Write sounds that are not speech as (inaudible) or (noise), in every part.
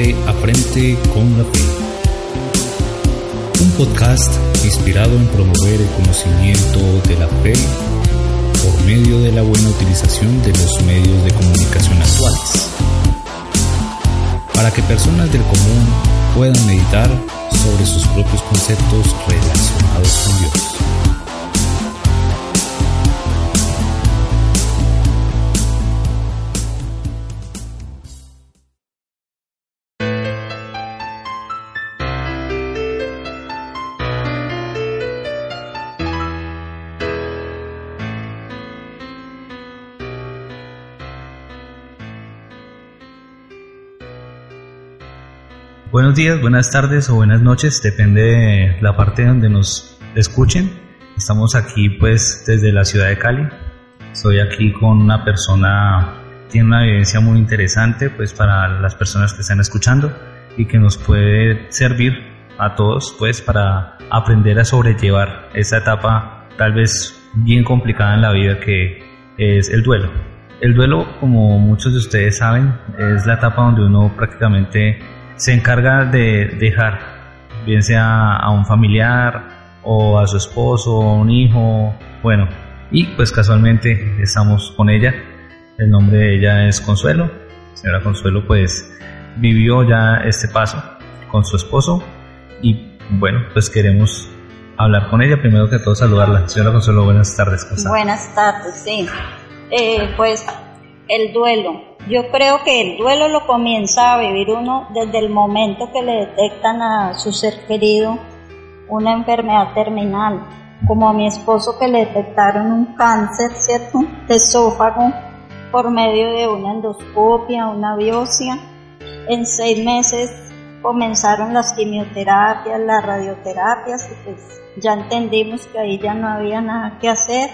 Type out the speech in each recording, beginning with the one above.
A frente con la fe. Un podcast inspirado en promover el conocimiento de la fe por medio de la buena utilización de los medios de comunicación actuales. Para que personas del común puedan meditar sobre sus propios conceptos relacionados con Dios. Buenos días, buenas tardes o buenas noches, depende de la parte donde nos escuchen. Estamos aquí pues desde la ciudad de Cali. Estoy aquí con una persona, tiene una evidencia muy interesante pues para las personas que están escuchando y que nos puede servir a todos pues para aprender a sobrellevar esa etapa tal vez bien complicada en la vida que es el duelo. El duelo, como muchos de ustedes saben, es la etapa donde uno prácticamente se encarga de dejar, bien sea a un familiar o a su esposo o un hijo, bueno, y pues casualmente estamos con ella, el nombre de ella es Consuelo, señora Consuelo pues vivió ya este paso con su esposo y bueno, pues queremos hablar con ella, primero que todo saludarla. Señora Consuelo, buenas tardes. Buenas tardes, sí. Eh, pues el duelo. Yo creo que el duelo lo comienza a vivir uno desde el momento que le detectan a su ser querido una enfermedad terminal, como a mi esposo que le detectaron un cáncer, ¿cierto?, de esófago por medio de una endoscopia, una biopsia. En seis meses comenzaron las quimioterapias, las radioterapias y pues ya entendimos que ahí ya no había nada que hacer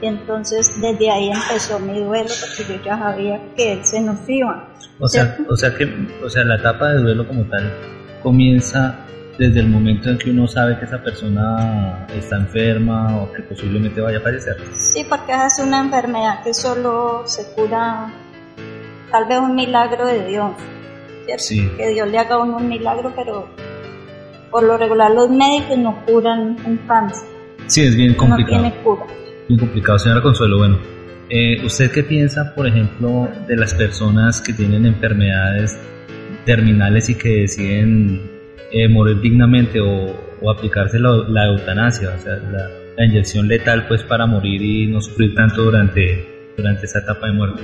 y entonces desde ahí empezó mi duelo porque yo ya sabía que él se nos iba. O sea, o sea que o sea, la etapa de duelo como tal comienza desde el momento en que uno sabe que esa persona está enferma o que posiblemente vaya a fallecer. Sí, porque es una enfermedad que solo se cura, tal vez un milagro de Dios. Sí. Que Dios le haga a uno un milagro, pero por lo regular los médicos no curan un cáncer. Sí, es bien complicado. No tiene cura muy complicado, señora Consuelo. Bueno, eh, ¿usted qué piensa, por ejemplo, de las personas que tienen enfermedades terminales y que deciden eh, morir dignamente o, aplicarse la, eutanasia, o sea, la, inyección letal, pues para morir y no sufrir tanto durante, durante esa etapa de muerte?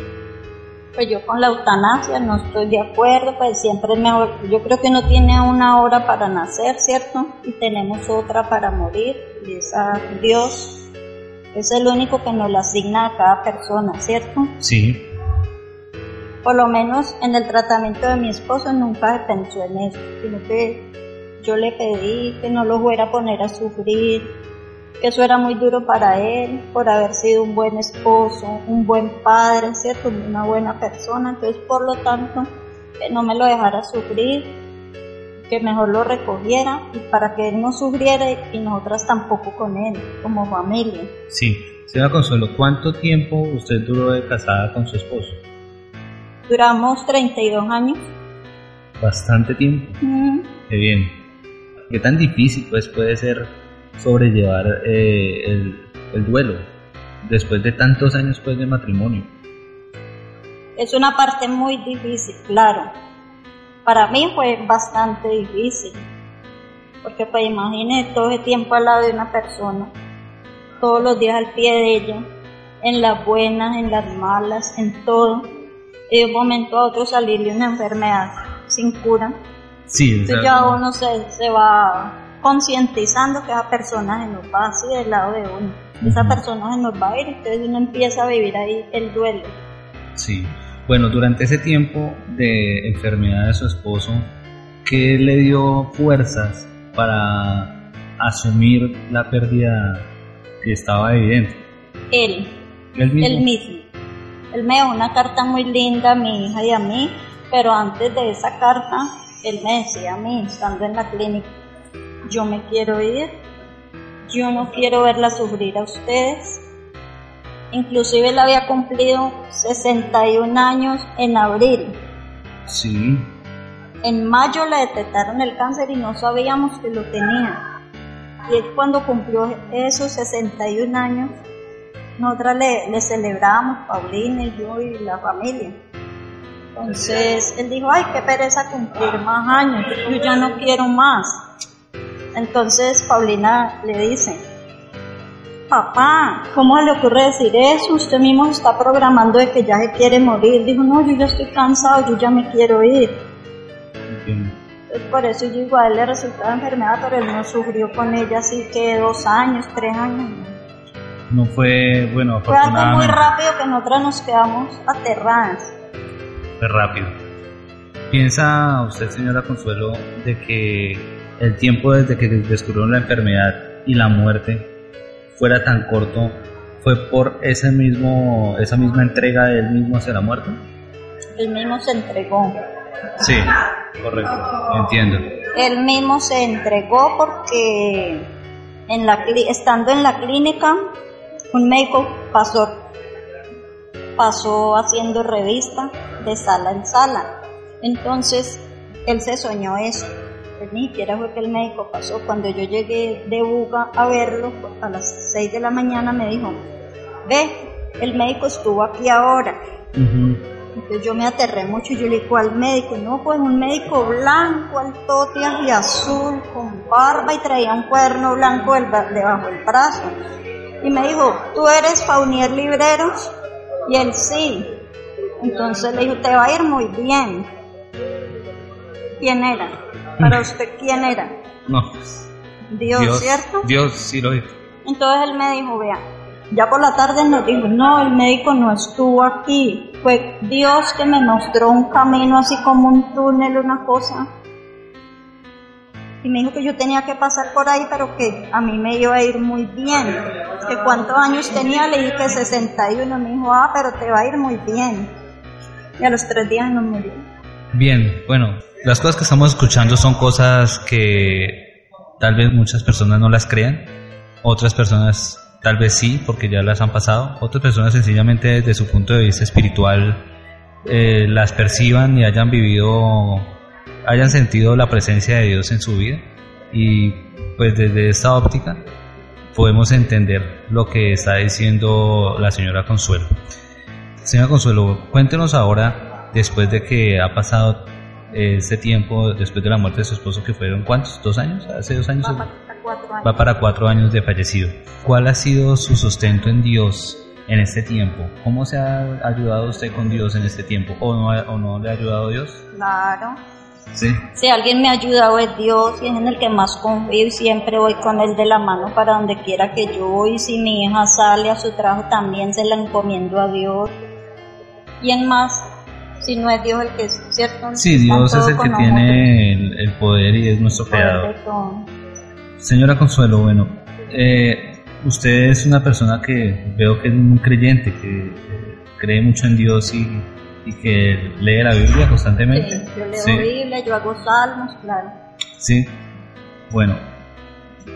Pues yo con la eutanasia no estoy de acuerdo, pues siempre es mejor. Yo creo que no tiene una hora para nacer, ¿cierto? Y tenemos otra para morir, y esa Dios es el único que nos la asigna a cada persona, ¿cierto? Sí. Por lo menos en el tratamiento de mi esposo nunca se pensó en eso, sino que yo le pedí que no lo fuera a poner a sufrir, que eso era muy duro para él por haber sido un buen esposo, un buen padre, ¿cierto? Una buena persona, entonces por lo tanto que no me lo dejara sufrir, que mejor lo recogiera y para que él no sufriera y nosotras tampoco con él, como familia. Sí, señora Consuelo, ¿cuánto tiempo usted duró de casada con su esposo? Duramos 32 años. Bastante tiempo. Qué bien. ¿Qué tan difícil pues puede ser sobrellevar eh, el, el duelo después de tantos años pues de matrimonio? Es una parte muy difícil, claro para mí fue bastante difícil, porque pues imagínese todo el tiempo al lado de una persona, todos los días al pie de ella, en las buenas, en las malas, en todo, y de un momento a otro salirle una enfermedad sin cura. Sí, Entonces ya uno se, se va concientizando que esa persona se nos va así del lado de uno. Esa persona se nos va a ir, entonces uno empieza a vivir ahí el duelo. Sí. Bueno, durante ese tiempo de enfermedad de su esposo, ¿qué le dio fuerzas para asumir la pérdida que estaba evidente? Él. Él mismo. Él mismo. Él me dio una carta muy linda a mi hija y a mí, pero antes de esa carta, él me decía a mí, estando en la clínica, yo me quiero ir, yo no quiero verla sufrir a ustedes. Inclusive él había cumplido 61 años en abril. Sí. En mayo le detectaron el cáncer y no sabíamos que lo tenía. Y él cuando cumplió esos 61 años, nosotras le, le celebrábamos, Paulina y yo y la familia. Entonces él dijo, ay, qué pereza cumplir más años, yo ya no quiero más. Entonces Paulina le dice, papá, ¿cómo le ocurre decir eso? Usted mismo está programando de que ya se quiere morir. Dijo, no, yo ya estoy cansado, yo ya me quiero ir. Entiendo. Entonces, por eso yo él le resultaba enfermedad, pero él no sufrió con ella así que dos años, tres años. No fue, bueno, Fue algo muy rápido que nosotras nos quedamos aterradas. fue rápido. ¿Piensa usted, señora Consuelo, de que el tiempo desde que descubrieron la enfermedad y la muerte fuera tan corto fue por ese mismo, esa misma entrega de él mismo hacia la muerte? Él mismo se entregó. Sí, correcto, entiendo. Él mismo se entregó porque en la, estando en la clínica, un médico pasó, pasó haciendo revista de sala en sala. Entonces, él se soñó eso. Pues ni siquiera fue que el médico pasó. Cuando yo llegué de Buga a verlo, a las 6 de la mañana me dijo, ve, el médico estuvo aquí ahora. Entonces yo me aterré mucho y yo le dije, ¿cuál médico? No, pues un médico blanco, altotias y azul, con barba y traía un cuaderno blanco debajo del brazo. Y me dijo, ¿tú eres Faunier Libreros? Y él sí. Entonces le dijo, te va a ir muy bien. ¿Quién era? Para usted, ¿quién era? No, Dios, ¿cierto? Dios, sí lo dijo. Entonces él me dijo, vea, ya por la tarde nos dijo, no, el médico no estuvo aquí. Fue Dios que me mostró un camino así como un túnel, una cosa. Y me dijo que yo tenía que pasar por ahí, pero que a mí me iba a ir muy bien. Que cuántos años tenía, le dije que 61. Me dijo, ah, pero te va a ir muy bien. Y a los tres días no murió. Bien, bueno, las cosas que estamos escuchando son cosas que tal vez muchas personas no las crean, otras personas tal vez sí, porque ya las han pasado, otras personas sencillamente desde su punto de vista espiritual eh, las perciban y hayan vivido, hayan sentido la presencia de Dios en su vida y pues desde esta óptica podemos entender lo que está diciendo la señora Consuelo. Señora Consuelo, cuéntenos ahora, después de que ha pasado este tiempo, después de la muerte de su esposo, que fueron cuántos, dos años, hace dos años, Va para cuatro años. va para cuatro años de fallecido. ¿Cuál ha sido su sustento en Dios en este tiempo? ¿Cómo se ha ayudado usted con Dios en este tiempo? ¿O no, o no le ha ayudado Dios? Claro. Sí. Si alguien me ha ayudado es Dios y es en el que más confío y siempre voy con él de la mano para donde quiera que yo voy. Si mi hija sale a su trabajo también se la encomiendo a Dios. ¿Quién más? Si no es Dios el que es cierto. Sí, Dios es el que tiene el, el poder y es nuestro creador. Señora Consuelo, bueno, eh, usted es una persona que veo que es muy creyente, que eh, cree mucho en Dios y, y que lee la Biblia constantemente. Sí, yo leo Sí. Biblia, yo hago salmos, claro. Sí. Bueno,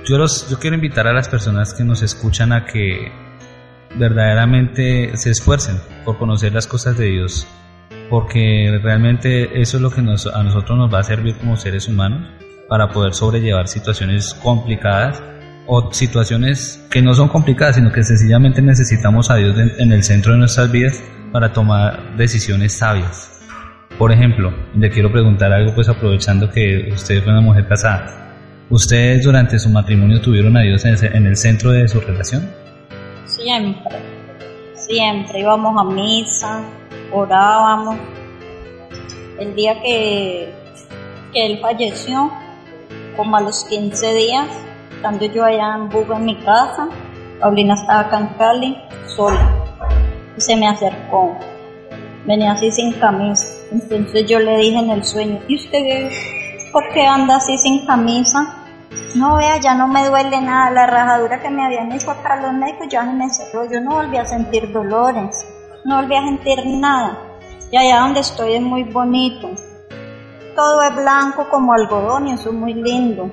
yo, los, yo quiero invitar a las personas que nos escuchan a que verdaderamente se esfuercen por conocer las cosas de Dios, porque realmente eso es lo que nos, a nosotros nos va a servir como seres humanos para poder sobrellevar situaciones complicadas o situaciones que no son complicadas, sino que sencillamente necesitamos a Dios en, el centro de nuestras vidas para tomar decisiones sabias. Por ejemplo, le quiero preguntar algo, pues aprovechando que usted fue una mujer casada. ¿Ustedes durante su matrimonio tuvieron a Dios en el centro de su relación? Siempre, siempre íbamos a misa, orábamos. El día que, que él falleció, como a los 15 días, estando yo allá en Buga en mi casa, Paulina estaba acá en Cali, sola, y se me acercó. venía así sin camisa. Entonces yo le dije en el sueño, ¿y usted por qué anda así sin camisa? No, vea, ya no me duele nada. La rajadura que me habían hecho acá los médicos ya me cerró. Yo no volví a sentir dolores, no volví a sentir nada. Y allá donde estoy es muy bonito. Todo es blanco como algodón y eso es muy lindo.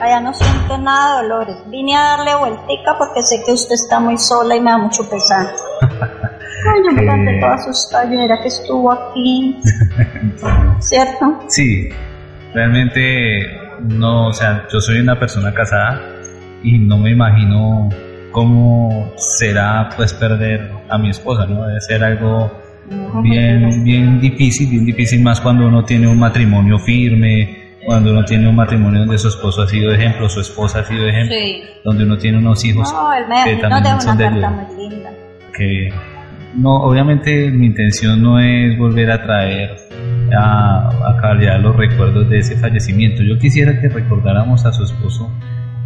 Allá no siento nada de dolores. Vine a darle vueltica porque sé que usted está muy sola y me da mucho pesar. (laughs) Ay, yo me quedé toda asustada. Yo era que estuvo aquí. (laughs) ¿Cierto? Sí, realmente no, o sea, yo soy una persona casada y no me imagino cómo será pues perder a mi esposa, ¿no? Debe ser algo bien, bien difícil, bien difícil más cuando uno tiene un matrimonio firme, cuando uno tiene un matrimonio donde su esposo ha sido ejemplo, su esposa ha sido ejemplo, donde uno tiene unos hijos no, que también son de ayuda. Que no, obviamente mi intención no es volver a traer a, a los recuerdos de ese fallecimiento. Yo quisiera que recordáramos a su esposo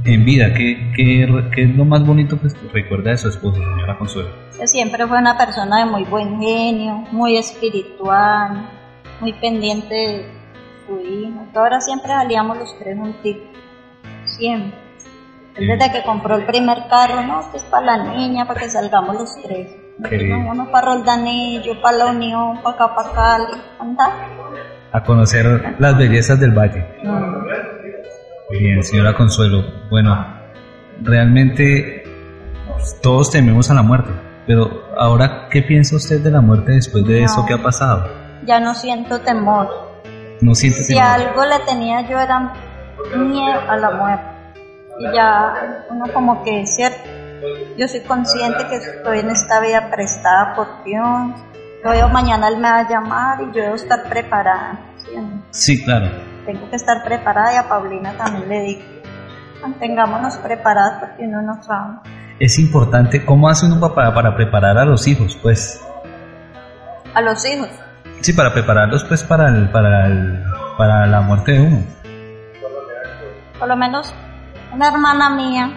en vida. ¿Qué, qué, qué es lo más bonito que recuerda de su esposo, señora Consuelo? Siempre fue una persona de muy buen genio, muy espiritual, muy pendiente de su hijo. Ahora siempre salíamos los tres juntitos, siempre. Desde que compró el primer carro, no, que es para la niña, para que salgamos los tres. Uno para Roldanillo, para la Unión, para acá, para Cali, A conocer las bellezas del valle. Bien, señora Consuelo. Bueno, realmente todos tememos a la muerte, pero ahora, ¿qué piensa usted de la muerte después de eso que ha pasado? Ya no siento temor. No siento si algo le tenía yo era miedo a la muerte. Y ya uno como que es cierto, yo soy consciente que estoy en esta vida prestada por Dios. Yo mañana Él me va a llamar y yo debo estar preparada. ¿sí? claro. Tengo que estar preparada y a Paulina también le digo, mantengámonos preparadas porque uno no sabe. Es importante, ¿cómo hace uno para, para preparar a los hijos, pues? A los hijos. Sí, para prepararlos pues para, el, para, el, para la muerte de uno. Por lo menos una hermana mía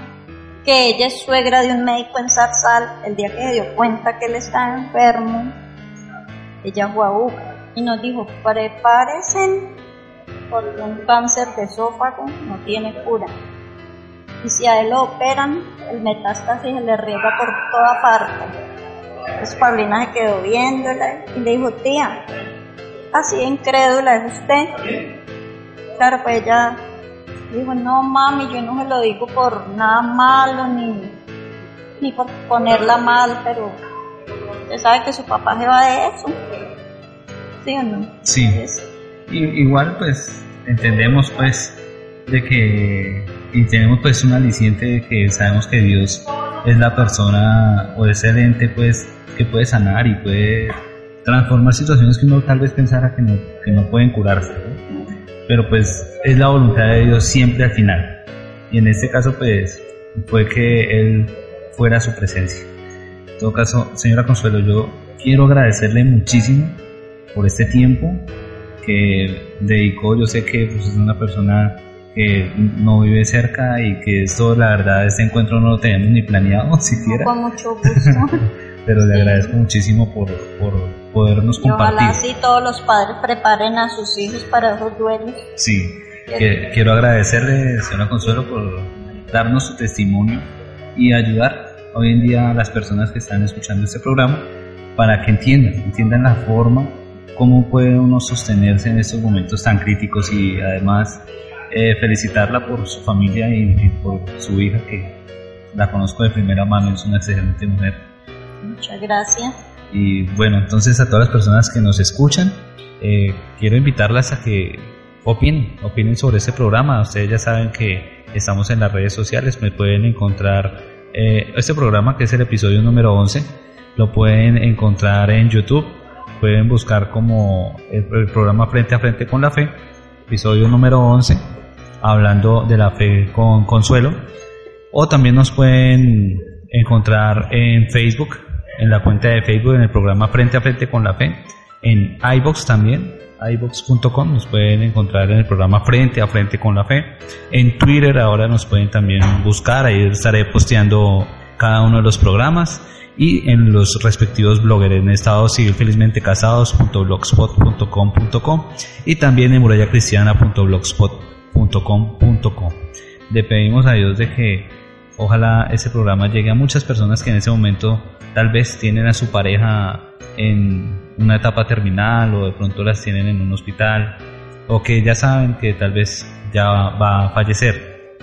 que ella es suegra de un médico en Zarzal, el día que se dio cuenta que él estaba enfermo, ella fue a y nos dijo, prepárense porque un cáncer de esófago no tiene cura. Y si a él lo operan, el metástasis se le riega por toda parte. Entonces Paulina se quedó viéndola y le dijo, tía, así incrédula es usted. Claro, pues ella Dijo, no mami, yo no se lo digo por nada malo ni, ni por ponerla mal, pero usted sabe que su papá se va de eso. ¿Sí o no? Sí. Igual pues entendemos pues de que y tenemos pues un aliciente de que sabemos que Dios es la persona o es el ente pues que puede sanar y puede transformar situaciones que uno tal vez pensara que no, que no pueden curarse pero pues es la voluntad de Dios siempre al final. Y en este caso pues fue que Él fuera su presencia. En todo caso, señora Consuelo, yo quiero agradecerle muchísimo por este tiempo que dedicó. Yo sé que pues, es una persona que no vive cerca y que esto, la verdad, este encuentro no lo tenemos ni planeado (laughs) siquiera. Con mucho gusto. (laughs) Pero le agradezco muchísimo por, por podernos compartir. ojalá así todos los padres preparen a sus hijos para esos duelos. Sí, quiero agradecerle, señora Consuelo, por darnos su testimonio y ayudar hoy en día a las personas que están escuchando este programa para que entiendan, entiendan la forma, cómo puede uno sostenerse en estos momentos tan críticos y además eh, felicitarla por su familia y, por su hija que la conozco de primera mano, es una excelente mujer. Muchas gracias. Y bueno, entonces a todas las personas que nos escuchan, eh, quiero invitarlas a que opinen, opinen sobre este programa. Ustedes ya saben que estamos en las redes sociales, me pueden encontrar eh, este programa que es el episodio número 11, lo pueden encontrar en YouTube, pueden buscar como el, programa Frente a Frente con la Fe, episodio número 11, hablando de la fe con consuelo, o también nos pueden encontrar en Facebook en la cuenta de Facebook, en el programa Frente a Frente con la Fe, en iBox también, iBox.com, nos pueden encontrar en el programa Frente a Frente con la Fe. En Twitter ahora nos pueden también buscar, ahí estaré posteando cada uno de los programas. Y en los respectivos bloggers. En estado civil felizmente casados.blogspot.com.com y también en murallacristiana.blogspot.com.com. Le pedimos a Dios de que ojalá ese programa llegue a muchas personas que en ese momento tal vez tienen a su pareja en una etapa terminal o de pronto las tienen en un hospital o que ya saben que tal vez ya va a fallecer.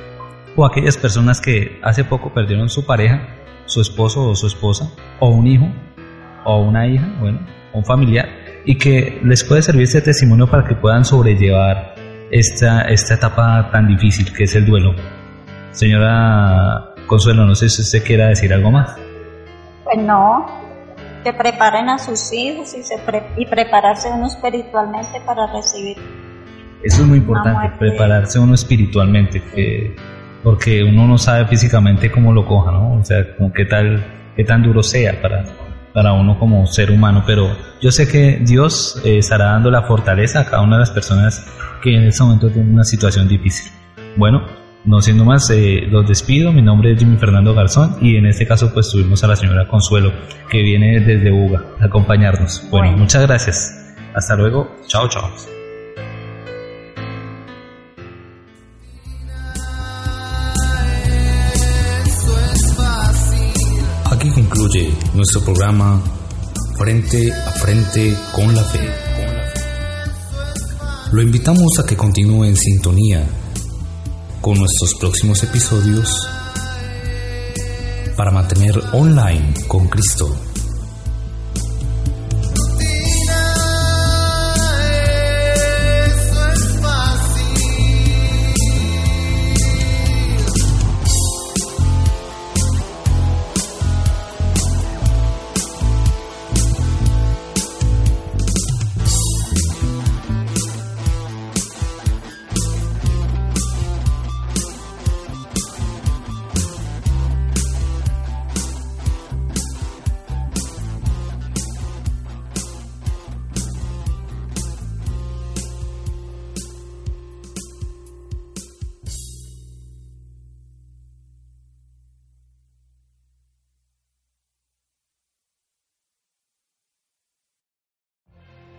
O aquellas personas que hace poco perdieron su pareja, su esposo o su esposa o un hijo o una hija, bueno, un familiar y que les puede servir este testimonio para que puedan sobrellevar esta, esta etapa tan difícil que es el duelo. Señora Consuelo, no sé si usted quiera decir algo más. Pues no, que preparen a sus hijos y, se y prepararse uno espiritualmente para recibir. Eso es muy importante, prepararse uno espiritualmente, que, porque uno no sabe físicamente cómo lo coja, ¿no? O sea, como qué tal, qué tan duro sea para, para uno como ser humano, pero yo sé que Dios eh, estará dando la fortaleza a cada una de las personas que en este momento tienen una situación difícil. Bueno, no siendo más, eh, los despido. Mi nombre es Jimmy Fernando Garzón y en este caso pues tuvimos a la señora Consuelo que viene desde UGA a acompañarnos. Bueno, muchas gracias. Hasta luego. Chao, chao. Concluye nuestro programa Frente a Frente con la Fe. Lo invitamos a que continúe en sintonía con nuestros próximos episodios para mantener online con Cristo